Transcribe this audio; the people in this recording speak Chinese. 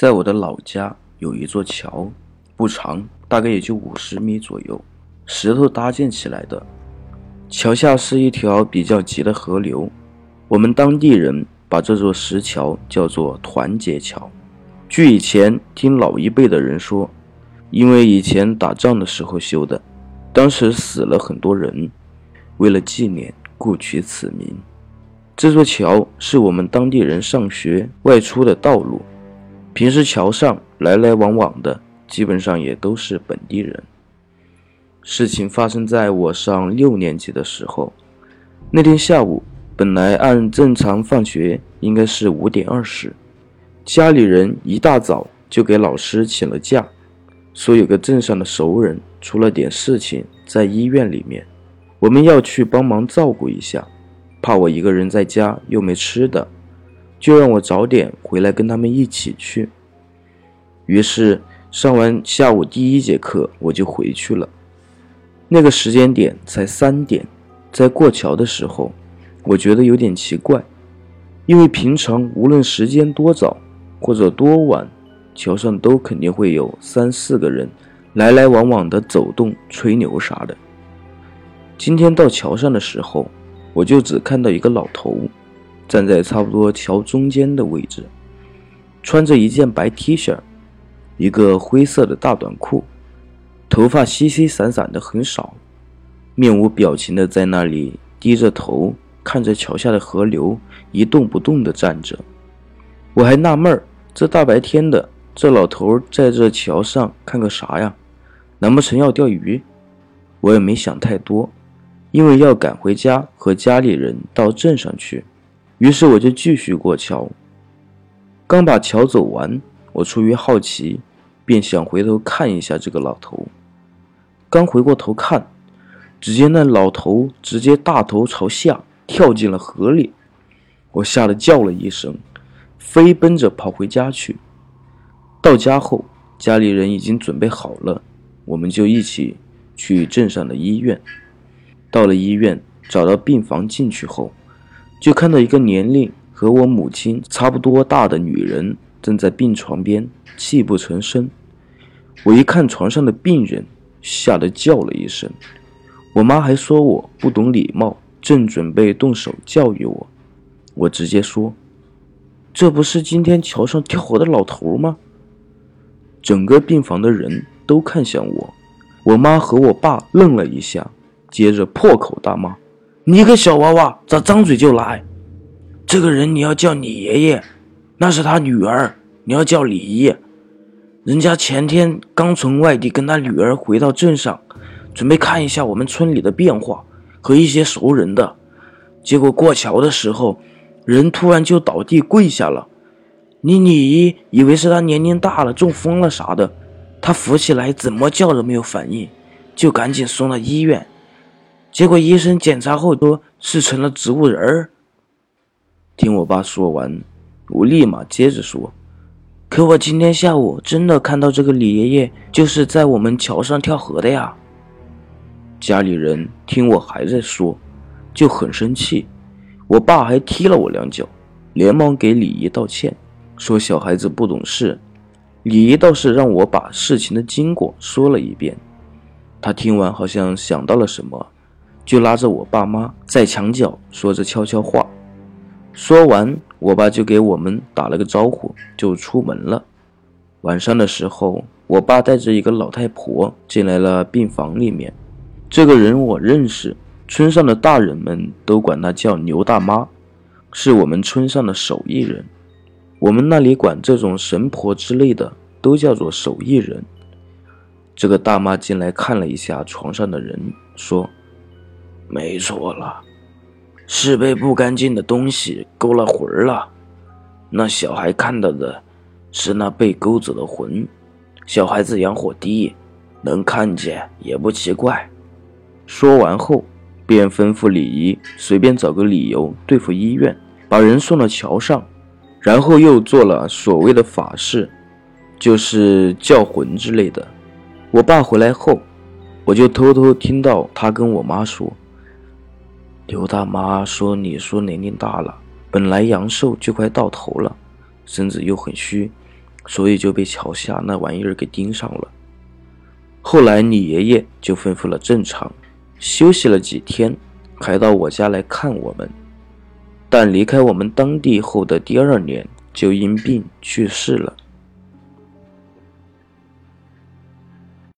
在我的老家有一座桥，不长，大概也就五十米左右，石头搭建起来的。桥下是一条比较急的河流，我们当地人把这座石桥叫做团结桥。据以前听老一辈的人说，因为以前打仗的时候修的，当时死了很多人，为了纪念，故取此名。这座桥是我们当地人上学外出的道路。平时桥上来来往往的，基本上也都是本地人。事情发生在我上六年级的时候。那天下午，本来按正常放学应该是五点二十，家里人一大早就给老师请了假，说有个镇上的熟人出了点事情，在医院里面，我们要去帮忙照顾一下，怕我一个人在家又没吃的。就让我早点回来跟他们一起去。于是上完下午第一节课，我就回去了。那个时间点才三点，在过桥的时候，我觉得有点奇怪，因为平常无论时间多早或者多晚，桥上都肯定会有三四个人来来往往的走动、吹牛啥的。今天到桥上的时候，我就只看到一个老头。站在差不多桥中间的位置，穿着一件白 T 恤，一个灰色的大短裤，头发稀稀散散的很少，面无表情的在那里低着头看着桥下的河流，一动不动的站着。我还纳闷儿，这大白天的，这老头在这桥上看个啥呀？难不成要钓鱼？我也没想太多，因为要赶回家和家里人到镇上去。于是我就继续过桥。刚把桥走完，我出于好奇，便想回头看一下这个老头。刚回过头看，只见那老头直接大头朝下跳进了河里。我吓得叫了一声，飞奔着跑回家去。到家后，家里人已经准备好了，我们就一起去镇上的医院。到了医院，找到病房进去后。就看到一个年龄和我母亲差不多大的女人正在病床边泣不成声。我一看床上的病人，吓得叫了一声。我妈还说我不懂礼貌，正准备动手教育我，我直接说：“这不是今天桥上跳河的老头吗？”整个病房的人都看向我，我妈和我爸愣了一下，接着破口大骂。你个小娃娃，咋张嘴就来？这个人你要叫你爷爷，那是他女儿，你要叫李姨。人家前天刚从外地跟他女儿回到镇上，准备看一下我们村里的变化和一些熟人的，结果过桥的时候，人突然就倒地跪下了。你李姨以为是他年龄大了中风了啥的，他扶起来怎么叫都没有反应，就赶紧送到医院。结果医生检查后说是成了植物人儿。听我爸说完，我立马接着说：“可我今天下午真的看到这个李爷爷就是在我们桥上跳河的呀。”家里人听我还在说，就很生气。我爸还踢了我两脚，连忙给李姨道歉，说小孩子不懂事。李姨倒是让我把事情的经过说了一遍。他听完好像想到了什么。就拉着我爸妈在墙角说着悄悄话，说完，我爸就给我们打了个招呼，就出门了。晚上的时候，我爸带着一个老太婆进来了病房里面。这个人我认识，村上的大人们都管她叫牛大妈，是我们村上的手艺人。我们那里管这种神婆之类的都叫做手艺人。这个大妈进来看了一下床上的人，说。没错了，是被不干净的东西勾了魂了。那小孩看到的，是那被勾走的魂。小孩子阳火低，能看见也不奇怪。说完后，便吩咐李姨随便找个理由对付医院，把人送到桥上，然后又做了所谓的法事，就是叫魂之类的。我爸回来后，我就偷偷听到他跟我妈说。刘大妈说：“你说年龄大了，本来阳寿就快到头了，身子又很虚，所以就被桥下那玩意儿给盯上了。后来李爷爷就吩咐了正常，休息了几天，还到我家来看我们。但离开我们当地后的第二年，就因病去世了。